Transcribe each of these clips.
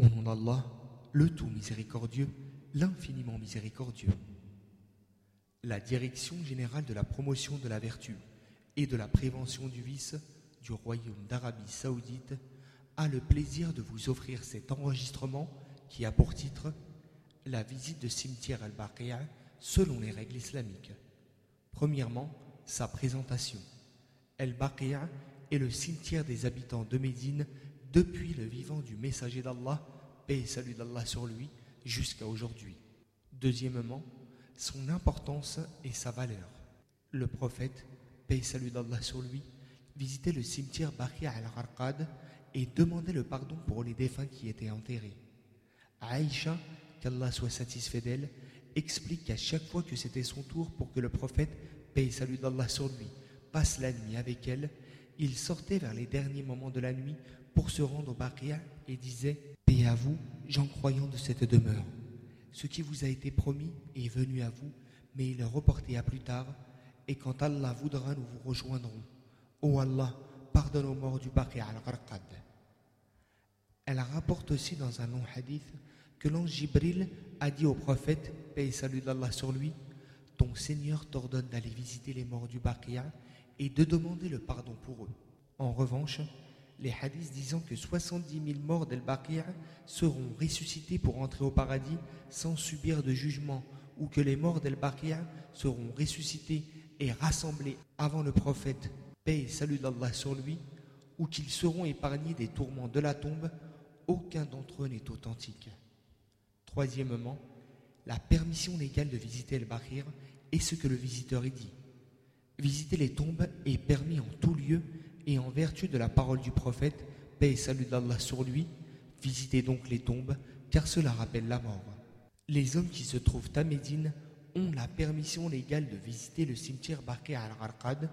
Au nom d'Allah, le tout miséricordieux, l'infiniment miséricordieux. La Direction générale de la promotion de la vertu et de la prévention du vice du Royaume d'Arabie saoudite a le plaisir de vous offrir cet enregistrement qui a pour titre La visite de cimetière al-Baqi'a selon les règles islamiques. Premièrement, sa présentation. El-Baqi'a est le cimetière des habitants de Médine depuis le vivant du messager d'Allah, paix et salut d'Allah sur lui, jusqu'à aujourd'hui. Deuxièmement, son importance et sa valeur. Le prophète, paix et salut d'Allah sur lui, visitait le cimetière Baqi'a al-Arqad et demandait le pardon pour les défunts qui étaient enterrés. Aïcha, qu'Allah soit satisfait d'elle, explique qu'à chaque fois que c'était son tour pour que le prophète, paix et salut d'Allah sur lui, passe la nuit avec elle, il sortait vers les derniers moments de la nuit pour se rendre au Baqi'a et disait Paix à vous, gens croyants de cette demeure. Ce qui vous a été promis est venu à vous, mais il est reporté à plus tard, et quand Allah voudra, nous vous rejoindrons. Ô Allah, pardonne aux morts du Baqi'a al-Gharqad. Elle rapporte aussi dans un long hadith que l'ange Jibril a dit au prophète, paix et salut d'Allah sur lui, Ton Seigneur t'ordonne d'aller visiter les morts du Baqi'a et de demander le pardon pour eux. En revanche, les hadiths disant que 70 000 morts d'El Baqi'a seront ressuscités pour entrer au paradis sans subir de jugement, ou que les morts d'El Baqi'a seront ressuscités et rassemblés avant le prophète, paix et salut d'Allah sur lui, ou qu'ils seront épargnés des tourments de la tombe, aucun d'entre eux n'est authentique. Troisièmement, la permission légale de visiter El Bahir est ce que le visiteur y dit. Visiter les tombes est permis en tout lieu et en vertu de la parole du prophète, paix et salut d'Allah sur lui, visitez donc les tombes, car cela rappelle la mort. Les hommes qui se trouvent à Médine ont la permission légale de visiter le cimetière Baqi al-Gharqad.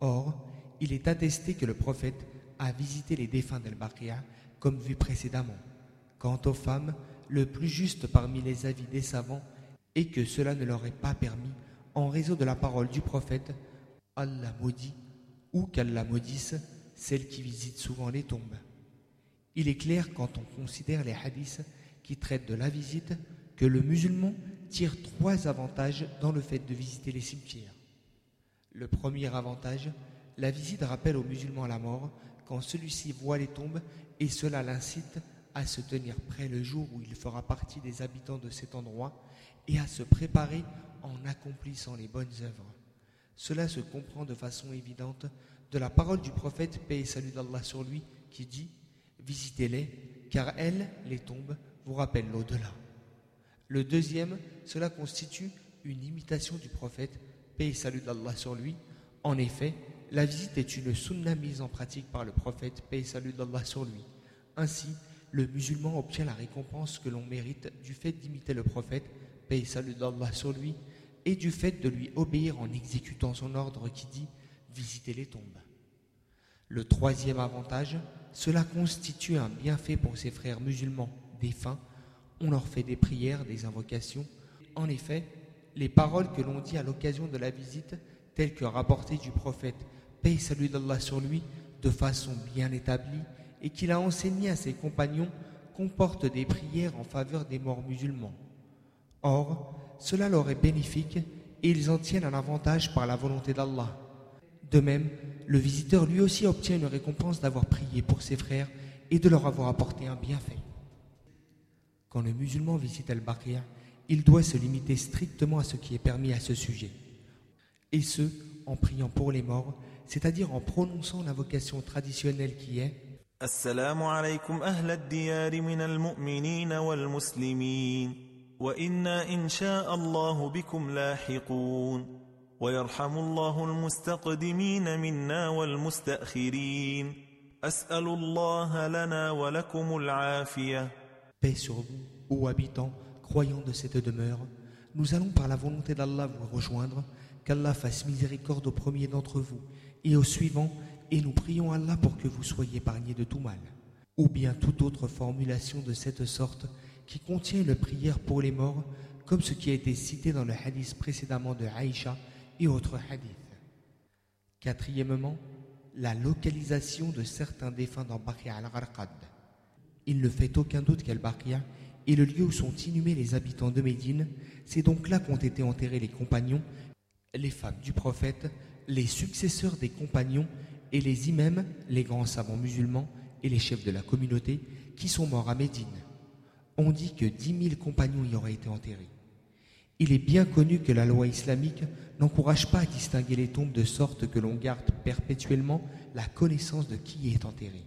Or, il est attesté que le prophète a visité les défunts d'Al-Baqi'a comme vu précédemment. Quant aux femmes, le plus juste parmi les avis des savants est que cela ne leur est pas permis en raison de la parole du prophète Allah maudit ou qu'Allah maudisse celles qui visitent souvent les tombes. Il est clair quand on considère les hadiths qui traitent de la visite que le musulman tire trois avantages dans le fait de visiter les cimetières. Le premier avantage, la visite rappelle au musulman la mort quand celui-ci voit les tombes et cela l'incite à se tenir prêt le jour où il fera partie des habitants de cet endroit et à se préparer en accomplissant les bonnes œuvres. Cela se comprend de façon évidente de la parole du prophète, paix et salut d'Allah sur lui, qui dit Visitez-les, car elles, les tombes, vous rappellent l'au-delà. Le deuxième, cela constitue une imitation du prophète, paix et salut d'Allah sur lui. En effet, la visite est une sunna mise en pratique par le prophète, paix et salut d'Allah sur lui. Ainsi, le musulman obtient la récompense que l'on mérite du fait d'imiter le prophète, paix et salut d'Allah sur lui, et du fait de lui obéir en exécutant son ordre qui dit visiter les tombes. Le troisième avantage, cela constitue un bienfait pour ses frères musulmans défunts. On leur fait des prières, des invocations. En effet, les paroles que l'on dit à l'occasion de la visite, telles que rapportées du prophète, paix salut d'Allah sur lui, de façon bien établie, et qu'il a enseigné à ses compagnons, comportent des prières en faveur des morts musulmans. Or, cela leur est bénéfique et ils en tiennent un avantage par la volonté d'Allah. De même, le visiteur lui aussi obtient une récompense d'avoir prié pour ses frères et de leur avoir apporté un bienfait. Quand le musulman visite Al-Baqiya, il doit se limiter strictement à ce qui est permis à ce sujet. Et ce, en priant pour les morts, c'est-à-dire en prononçant l'invocation traditionnelle qui est Assalamu alaykum ahla diyar min al-mu'minin wal-muslimin wa inna insha Allah bikum lahiqun ويرحم الله المستقدمين منا والمستأخرين أسأل الله لنا ولكم العافية Paix sur vous, ô habitants, croyants de cette demeure. Nous allons par la volonté d'Allah vous rejoindre, qu'Allah fasse miséricorde au premier d'entre vous et au suivant, et nous prions Allah pour que vous soyez épargnés de tout mal. Ou bien toute autre formulation de cette sorte qui contient une prière pour les morts, comme ce qui a été cité dans le hadith précédemment de Aïcha et autres hadiths. Quatrièmement, la localisation de certains défunts dans Baqi al-Gharqad. Il ne fait aucun doute qu'Al-Baqiya est le lieu où sont inhumés les habitants de Médine. C'est donc là qu'ont été enterrés les compagnons, les femmes du prophète, les successeurs des compagnons et les imams, les grands savants musulmans et les chefs de la communauté qui sont morts à Médine. On dit que dix mille compagnons y auraient été enterrés. Il est bien connu que la loi islamique n'encourage pas à distinguer les tombes de sorte que l'on garde perpétuellement la connaissance de qui y est enterré.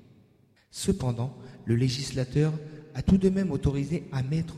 Cependant, le législateur a tout de même autorisé à mettre